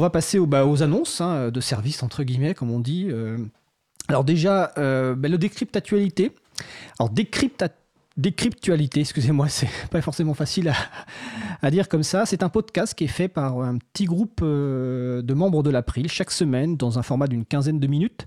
On va passer bah, aux annonces hein, de services, entre guillemets, comme on dit. alors déjà, bah, le décrypte actualité. Alors décrypte décryptualité, excusez-moi, c'est pas forcément facile à, dire comme ça. C'est un podcast qui est fait par un petit groupe de membres de l'April chaque semaine dans un format d'une quinzaine de minutes.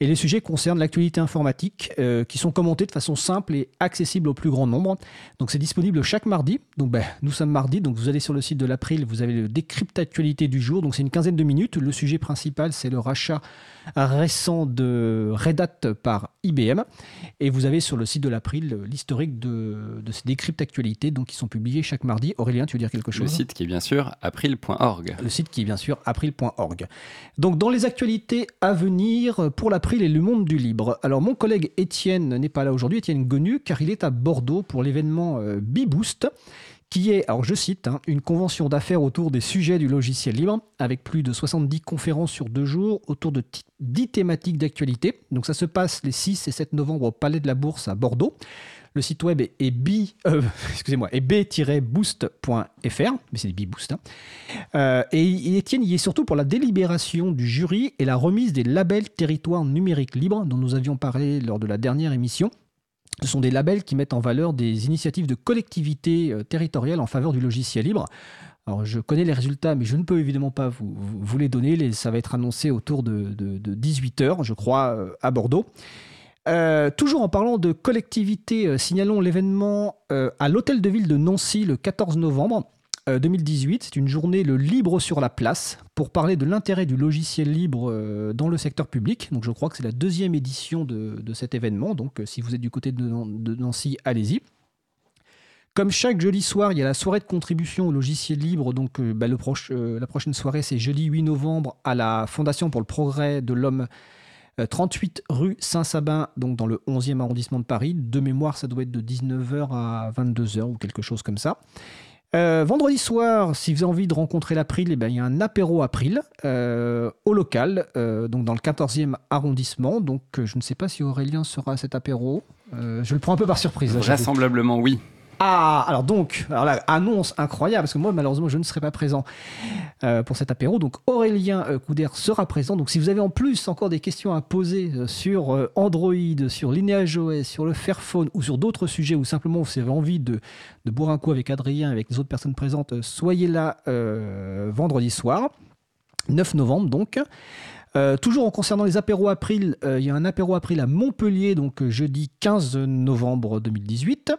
Et les sujets concernent l'actualité informatique, euh, qui sont commentés de façon simple et accessible au plus grand nombre. Donc c'est disponible chaque mardi. Donc ben, nous sommes mardi, donc vous allez sur le site de l'April, vous avez le décrypte actualité du jour. Donc c'est une quinzaine de minutes. Le sujet principal, c'est le rachat récent de Red Hat par IBM. Et vous avez sur le site de l'April l'historique de, ces décryptes actualités donc, qui sont publiés chaque mardi. Aurélien, tu veux dire quelque chose? Le site qui est bien sûr april.org. Le site qui est bien sûr april.org. Donc dans les actualités à venir pour l'April et le monde du libre. Alors mon collègue Étienne n'est pas là aujourd'hui, Étienne Gonu, car il est à Bordeaux pour l'événement euh, Beboost qui est, alors je cite, hein, une convention d'affaires autour des sujets du logiciel libre, avec plus de 70 conférences sur deux jours autour de 10 thématiques d'actualité. Donc ça se passe les 6 et 7 novembre au Palais de la Bourse à Bordeaux. Le site web est, euh, b-boost.fr, mais c'est B-Boost. Hein. Euh, et Étienne y est surtout pour la délibération du jury et la remise des labels territoires numériques libres dont nous avions parlé lors de la dernière émission. Ce sont des labels qui mettent en valeur des initiatives de collectivités euh, territoriales en faveur du logiciel libre. Alors, je connais les résultats, mais je ne peux évidemment pas vous, les donner. ça va être annoncé autour de, 18h, je crois, à Bordeaux. Euh, toujours en parlant de collectivité, signalons l'événement à l'hôtel de ville de Nancy le 14 novembre. 2018. Euh, C'est une journée le libre sur la place pour parler de l'intérêt du logiciel libre euh, dans le secteur public. Donc je crois que c'est la deuxième édition de, cet événement. Donc euh, si vous êtes du côté de, Nancy, allez-y. Comme chaque jeudi soir, il y a la soirée de contribution au logiciel libre. Donc bah, la prochaine soirée, c'est jeudi 8 novembre à la Fondation pour le progrès de l'homme. 38 rue Saint-Sabin, donc dans le 11e arrondissement de Paris. De mémoire, ça doit être de 19h à 22h ou quelque chose comme ça. Euh, vendredi soir, si vous avez envie de rencontrer l'April, eh ben, il y a un apéro April euh, au local, euh, donc dans le 14e arrondissement. Donc je ne sais pas si Aurélien sera à cet apéro. je le prends un peu par surprise. Vraisemblablement oui. Ah, alors donc, annonce incroyable, parce que moi, malheureusement, je ne serai pas présent euh, pour cet apéro. Donc, Aurélien euh, Couder sera présent. Donc, si vous avez en plus encore des questions à poser euh, sur Android, sur LineageOS, sur le Fairphone ou sur d'autres sujets, ou simplement vous avez envie de, de boire un coup avec Adrien, avec les autres personnes présentes, soyez là vendredi soir, 9 novembre donc. toujours en concernant les apéros April, il y a un apéro April à Montpellier, donc jeudi 15 novembre 2018.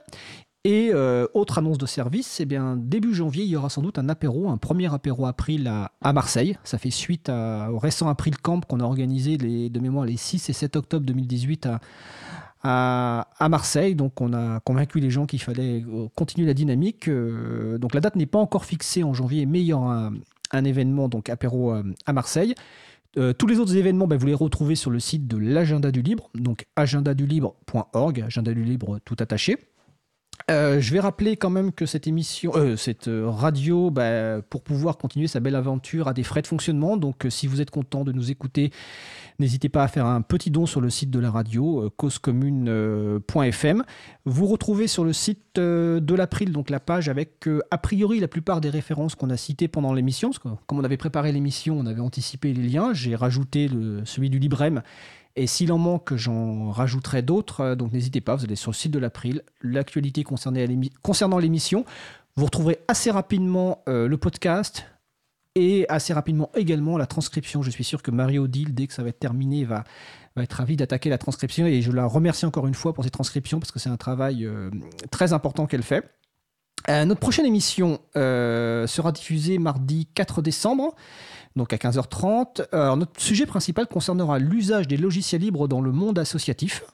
Et euh, autre annonce de service, eh début janvier, il y aura sans doute un apéro, un premier apéro April à, à Marseille. Ça fait suite au récent April Camp qu'on a organisé de mémoire les 6 et 7 octobre 2018 à, à, Marseille. Donc on a convaincu les gens qu'il fallait euh, continuer la dynamique. Euh, donc la date n'est pas encore fixée en janvier, mais il y aura un, événement, donc apéro à Marseille. tous les autres événements, ben, vous les retrouvez sur le site de l'agenda du libre, donc agendadulibre.org, agenda du libre tout attaché. Euh, je vais rappeler quand même que cette émission, euh, cette euh, radio, bah, pour pouvoir continuer sa belle aventure, a des frais de fonctionnement. Donc, si vous êtes content de nous écouter, n'hésitez pas à faire un petit don sur le site de la radio, causecommune.fm. Vous retrouvez sur le site de l'April, donc la page avec a priori la plupart des références qu'on a citées pendant l'émission. Comme on avait préparé l'émission, on avait anticipé les liens. J'ai rajouté celui du Librem et s'il en manque, j'en rajouterai d'autres. Euh, donc n'hésitez pas, vous allez sur le site de l'April, l'actualité concernant l'émission. Vous retrouverez assez rapidement euh, le podcast et assez rapidement également la transcription. Je suis sûr que Marie-Odile, dès que ça va être terminé, va, être ravie d'attaquer la transcription. Et je la remercie encore une fois pour ces transcriptions parce que c'est un travail euh, très important qu'elle fait. Notre prochaine émission sera diffusée mardi 4 décembre donc à 15h30. Alors, notre sujet principal concernera l'usage des logiciels libres dans le monde associatif.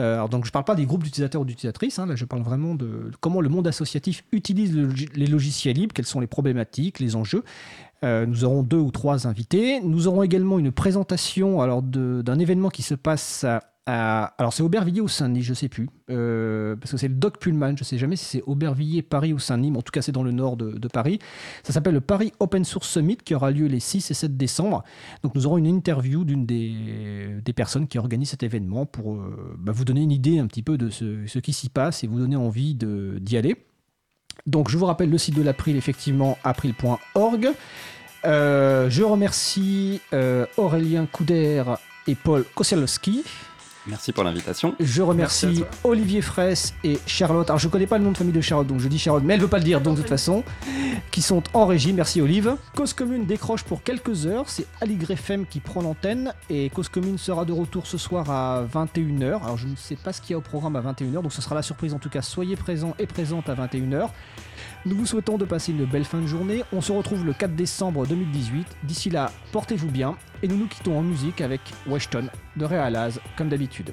Euh, donc je ne parle pas des groupes d'utilisateurs ou d'utilisatrices, hein, là je parle vraiment de comment le monde associatif utilise les logiciels libres, quelles sont les problématiques, les enjeux. Euh, nous aurons deux ou trois invités. Nous aurons également une présentation d'un événement qui se passe à alors c'est Aubervilliers ou Saint-Denis, je sais plus, euh, parce que c'est le Doc Pullman, je sais jamais si c'est Aubervilliers, Paris ou Saint-Denis, mais en tout cas c'est dans le nord de, Paris. Ça s'appelle le Paris Open Source Summit qui aura lieu les 6 et 7 décembre. Donc nous aurons une interview d'une des, personnes qui organisent cet événement pour euh, bah, vous donner une idée un petit peu de ce, qui s'y passe et vous donner envie d'y aller. Donc je vous rappelle le site de l'April, effectivement, april.org. Euh, je remercie Aurélien Couder et Paul Kosielski. Merci pour l'invitation. Je remercie. Olivier Fraisse et Charlotte. Alors je connais pas le nom de famille de Charlotte, donc je dis Charlotte, mais elle veut pas le dire, donc de toute façon, qui sont en régie. Merci Olive. Cause Commune décroche pour quelques heures. C'est Aligre FM qui prend l'antenne et Cause Commune sera de retour ce soir à 21h. Alors je ne sais pas ce qu'il y a au programme à 21h, donc ce sera la surprise. En tout cas, soyez présents et présentes à 21h. Nous vous souhaitons de passer une belle fin de journée. On se retrouve le 4 décembre 2018. D'ici là, portez-vous bien et nous nous quittons en musique avec Weshton de Realaz, comme d'habitude.